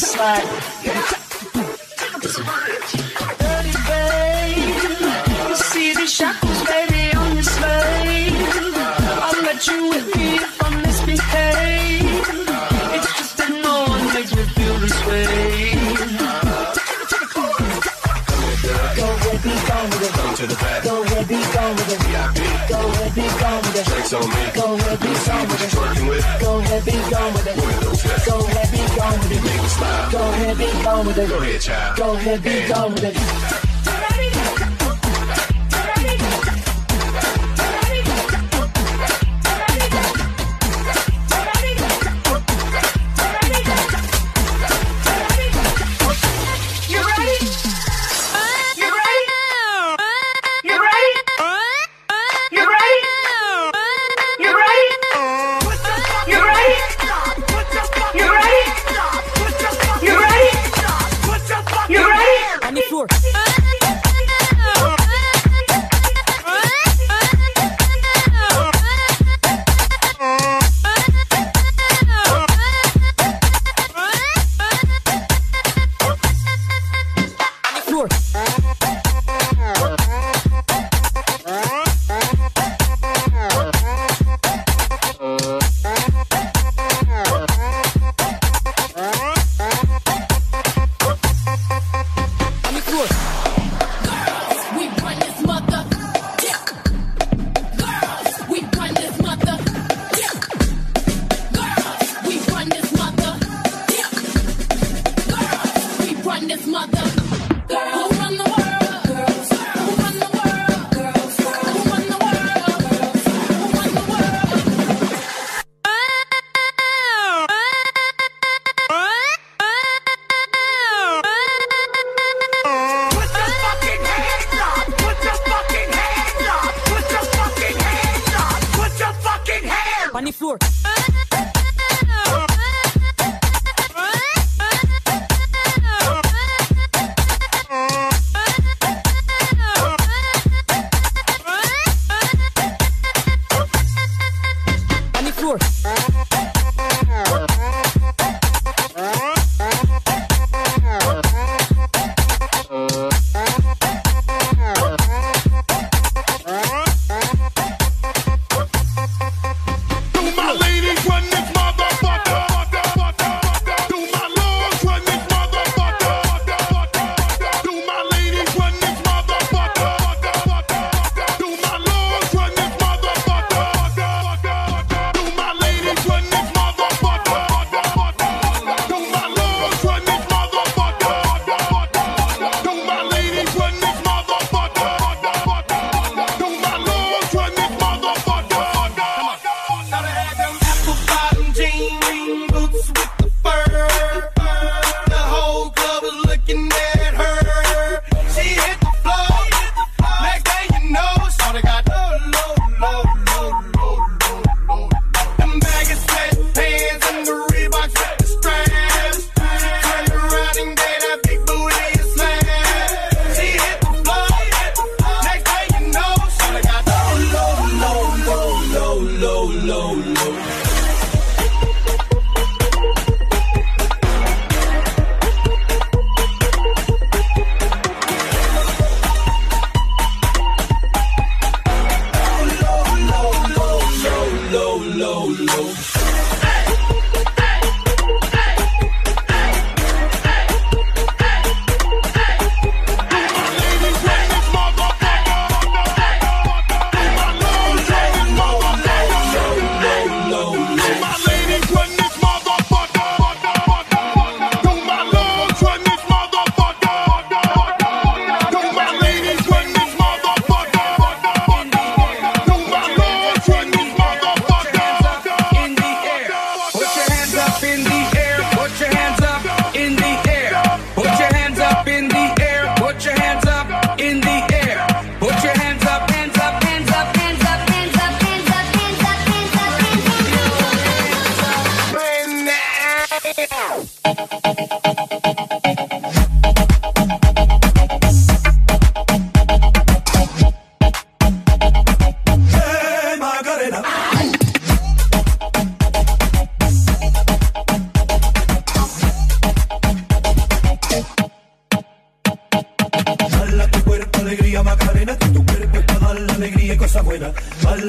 slack. Dirty babe, you see shackles, baby, on. I'll let you with me if I misbehave. It's just that no one makes me feel this way. Go ahead, be gone with it. To the back. Go ahead, be gone with it. Go ahead, be gone with it. On. Go. Go. Go gone with it. Make me smile. Go ahead, be gone with it. Go ahead, child. Go ahead, be gone with it. On the floor. On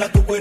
Habla tu cuerpo.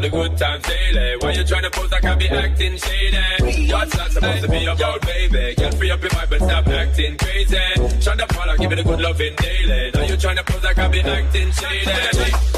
all the good times daily. Why you trying to pose Can't be acting shady? What's not supposed to be about, baby? Girl, free up your mind but stop acting crazy. Shut up, all I give it a good loving daily. Now you trying to pose Can't be acting shady.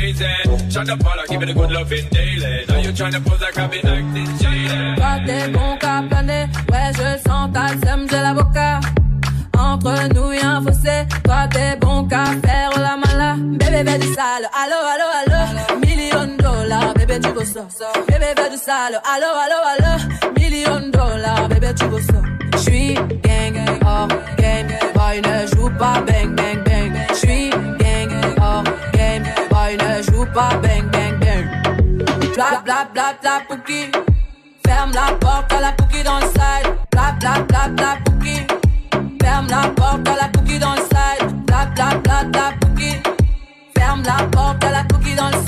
crazy. Shut up, all I give it a good loving daily. Now you tryna pose like I've been acting shady. Pas tes bons qu'à planer. Ouais, je sens ta sème, j'ai l'avocat. Entre nous y'a un fossé, toi t'es bon qu'à faire la mala. Bébé fais du sale, allo allo allo. Million dollars, bébé tu veux ça. Bébé fais du sale, allo allo allo. Million dollars, bébé tu veux ça. J'suis gang, hors game, boy ne joue pas bang bang bang. Bla bla Pouki. Ferme la porte à la Pouki dans le side. Bla bla bla bla Pouki. Ferme la porte à la Pouki dans le side. Bla bla bla bla Pouki. Ferme la porte à la Pouki dans le.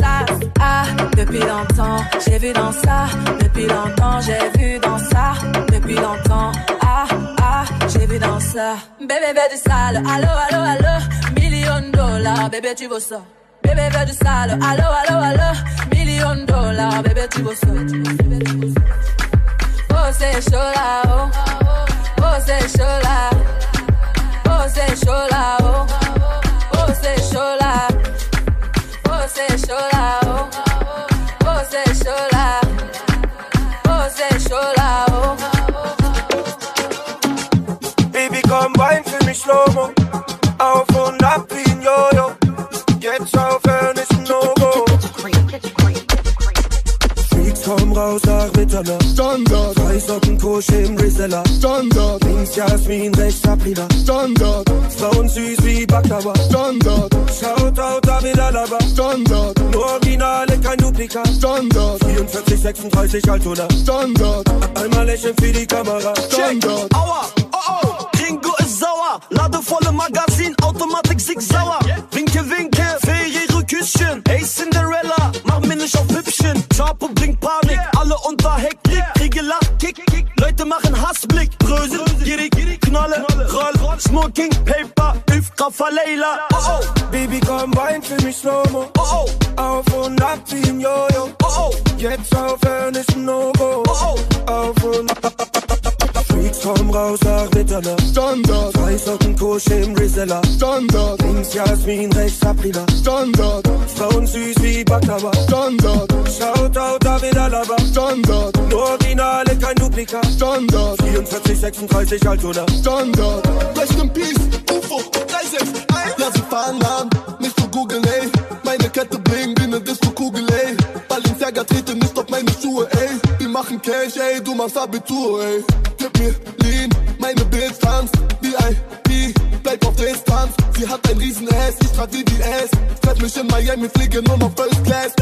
Ah, depuis longtemps, j'ai vu dans ça. Depuis longtemps, j'ai vu dans ça. Depuis longtemps, ah, ah, j'ai vu dans ça. Bébé, bébé du sale. Allo, allo, allo. Million dollars, bébé, tu veux ça. Bébé, bébé du sale. Allo, allo, allo. Million de dollars, bébé, tu veux. Oh, oh. Oh, c'est chaud là. Oh, oh. Oh, c'est chaud là. Oh, c'est chaud là, oh. Oh. Oh, oh. Baby, come rein für mich Slow-Mo. Auf und ab wie Mitternacht. Standard. Zwei Socken Kusch im Reseller. Standard. Links Jasmin, rechts Aprila. Standard. Frauen süß wie Baklava. Standard. Shoutout David Alaba. Standard. Nur Originale, kein Duplikat. Standard. 44, 36 Altona. Standard. Einmal lächeln für die Kamera. Standard. Aua, oh oh, Ringo ist sauer. Ladevolle Magazin, Automatik sig sauer. Alle unter Hektik. Kriege Kick, Kick. Leute machen Hassblick. Brösel, gierig, Knolle, Roll, Smoking, Paper, Üfka, Leila. Oh oh, Baby, komm rein für mich Slow-Mo. oh oh, Auf und ab wie ein Jojo. oh oh, Jetzt aufhören ist ein No-Go. oh oh. Auf und ab. Komm raus nach Mitternacht. Standard. Zwei Socken Kusch im Reseller. Standard. Links Jasmin, rechts Aprila. Standard. Frauen süß wie Baklava. Standard. Shoutout David Alaba. Standard. Nur Originale, kein Duplikat. Standard. 44, 36 Altona. Standard. Rest in Peace, UFO, 361. Lass sie fahren an, nicht zu googeln, ey. Meine Kette blinkt wie ne Disco-Kugel, ey. Balenciaga trete nicht auf meine Schuhe, ey. Wir machen Cash, ey, du machst Abitur, ey. Gib mir Lean, meine Bills tanzt, VIP, bleib auf Distanz. Sie hat ein riesen S, ich trag VVS. Treff mich in Miami, fliege nur noch First Class.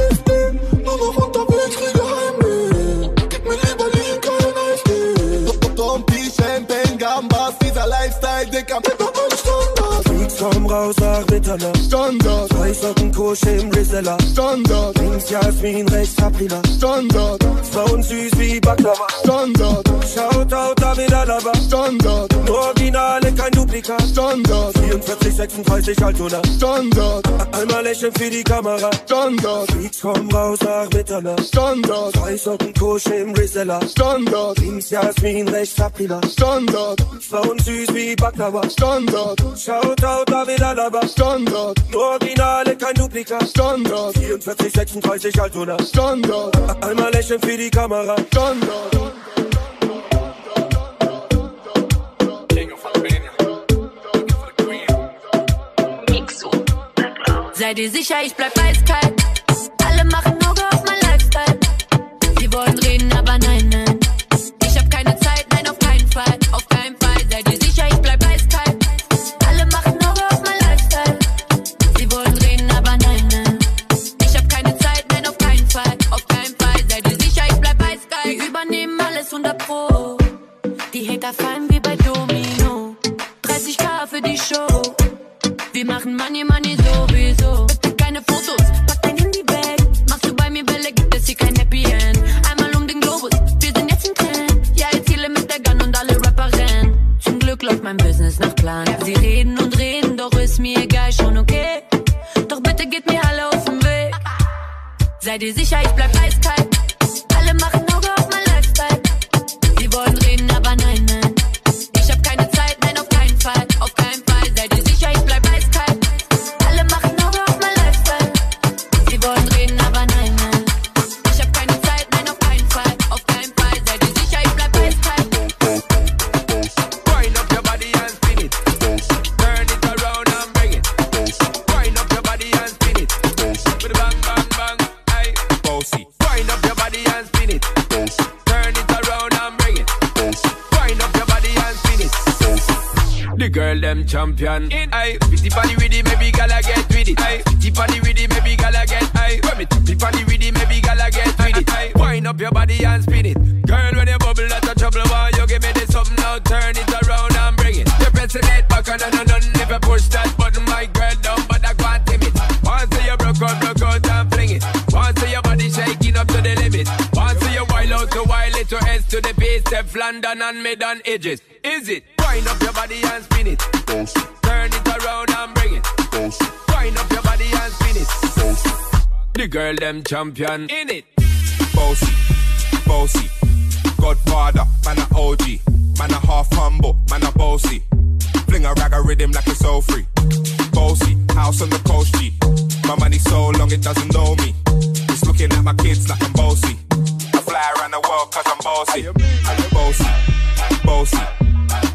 Komm raus nach Mitternacht. Standard. Zwei Socken Kusch im Reseller. Standard. Links Jasmin, rechts Aprila. Standard. Frauen süß wie Baklava. Standard. Shoutout David Alaba. Standard. Nur Originale, kein Duplikat. Standard. 44, 36 Altona. Standard. Einmal lächeln für die Kamera. Standard. Freaks komm raus nach Mitternacht. Standard. Zwei Socken Kusch im Reseller. Standard. Links Jasmin, rechts Aprila. Standard. Frauen süß wie Baklava. Standard. Shoutout David Alaba. Standard. Nur Originale, kein Duplikat. Standard. 44, 36 Altona. Standard. Einmal lächeln für die Kamera. Standard. King of Albania. King of the Queen. Sei dir sicher, ich bleib eiskalt. Alle machen Auge auf mein Lifestyle. Sie wollen reden, aber nein, dir sicher, ich bleib eiskalt. champion. In I, the body with it, maybe gala get with it. I, the body with it, maybe gala get I. When me tap the body with it, maybe gala get with it. I, wind up your body and spin it. Girl, when you bubble, that's a trouble. Why you give me this something now? Turn it around and bring it. You're pressing it back and I know on. If I push that button, my girl down, but I can't tame it. Once you broke out, broke out and fling it. Once your body shaking up to the limit. Once you wild out to wild little to S to the base, step London and mid on edges. Is it? Wind up your body and spin it. Turn it around and bring it. Wind up your body and spin it. The girl them champion in it. Bossy, bossy. Godfather, man a OG. Man a half humble, man a bossy. Fling a rag a rhythm like it's all free. Bossy, house on the coast G. My money so long it doesn't know me. It's looking at my kids like I'm bossy. I fly around the world cause I'm bossy. I'm bossy, bossy.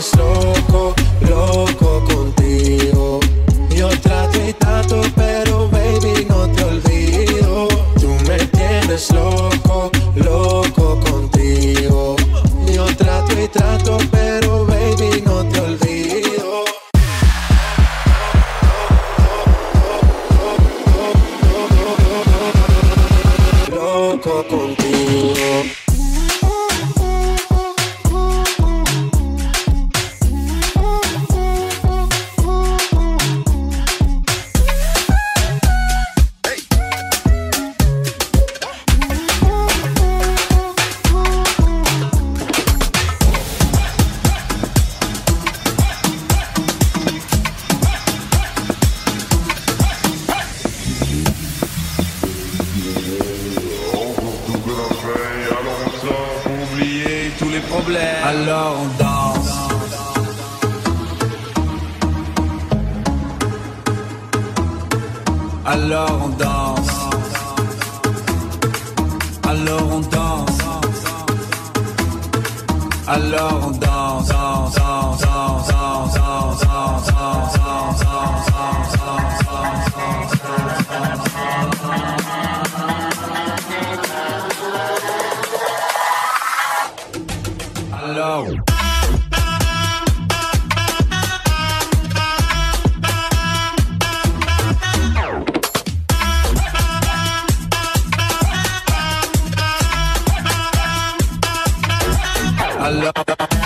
vuelves loco. Yeah.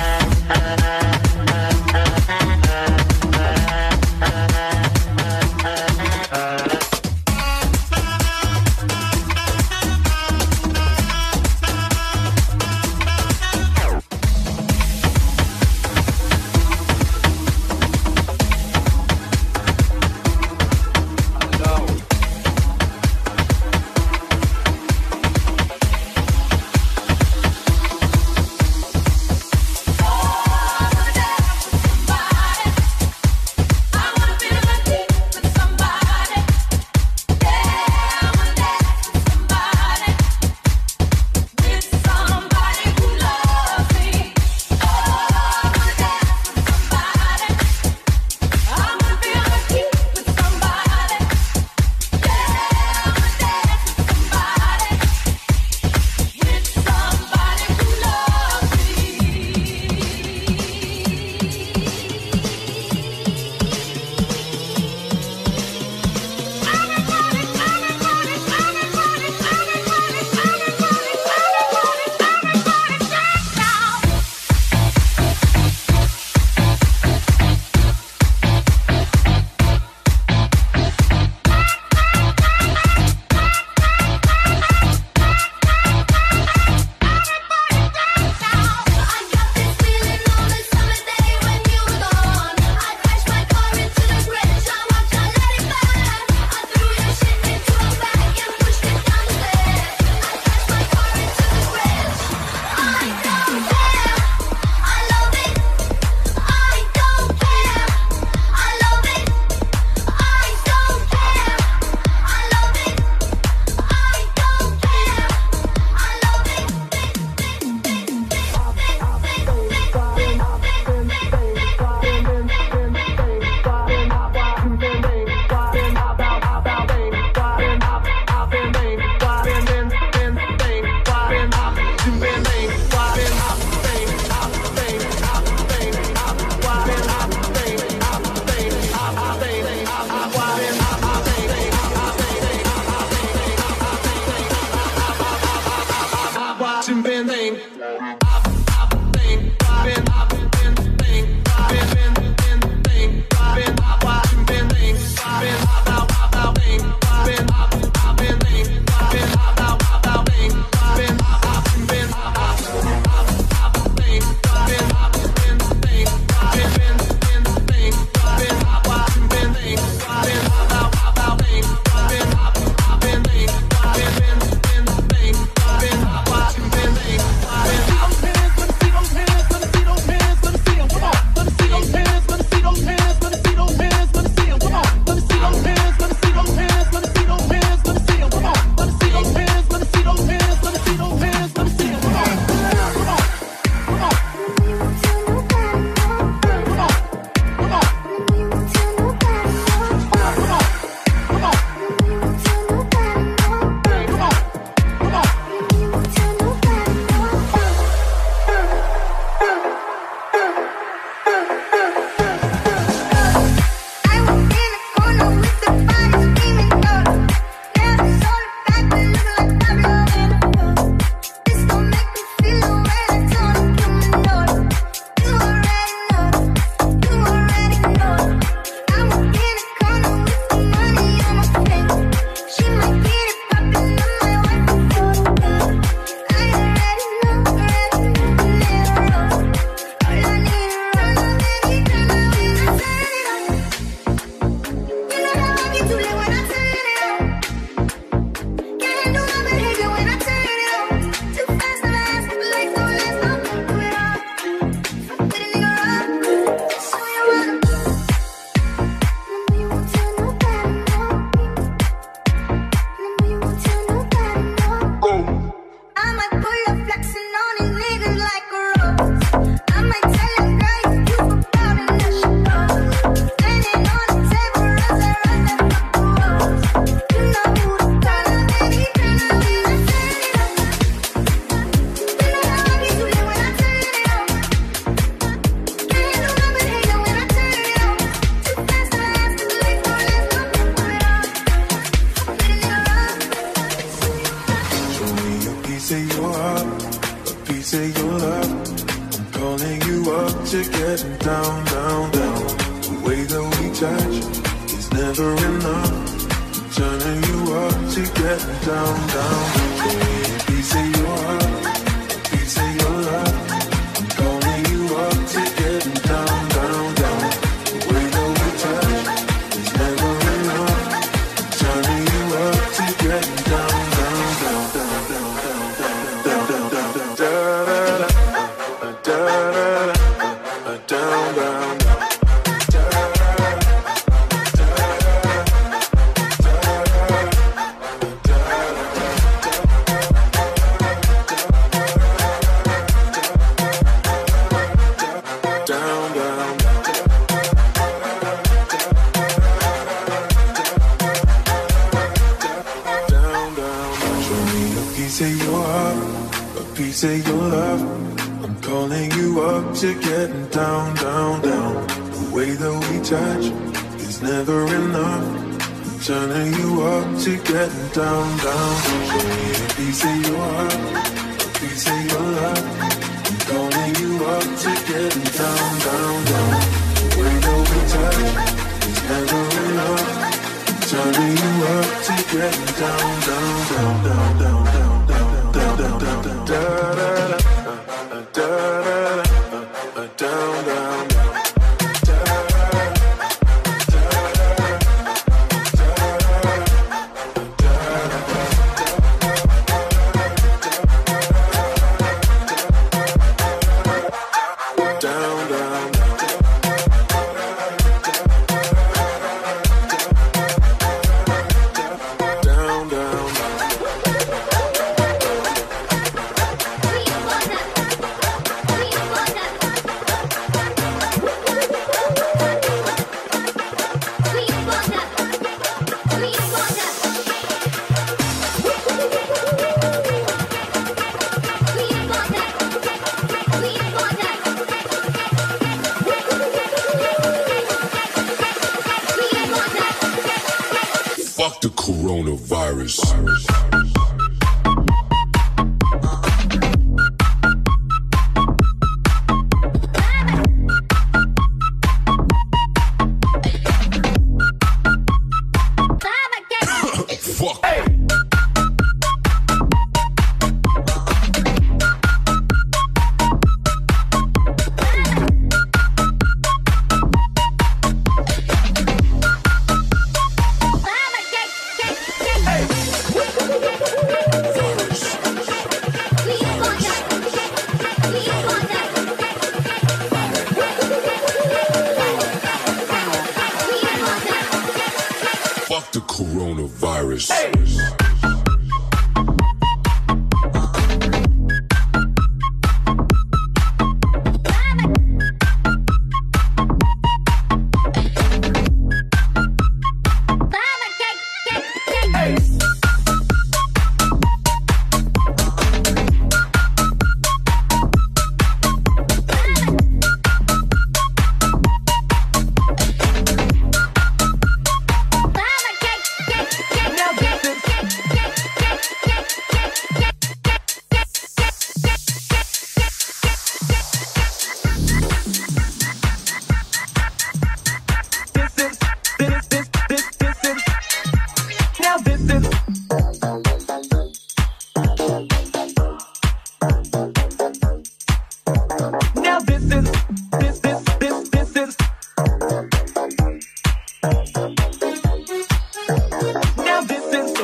coronavirus.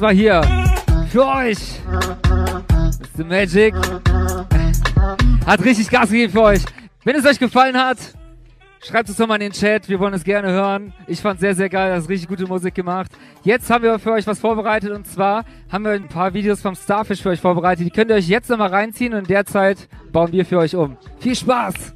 War hier für euch. Mr. Magic. Hat richtig Gas gegeben für euch. Wenn es euch gefallen hat, schreibt es doch mal in den Chat. Wir wollen es gerne hören. Ich fand sehr, sehr geil. Das ist richtig gute Musik gemacht. Jetzt haben wir für euch was vorbereitet und zwar haben wir ein paar Videos vom Starfish für euch vorbereitet. Die könnt ihr euch jetzt nochmal reinziehen und in der Zeit bauen wir für euch um. Viel Spaß!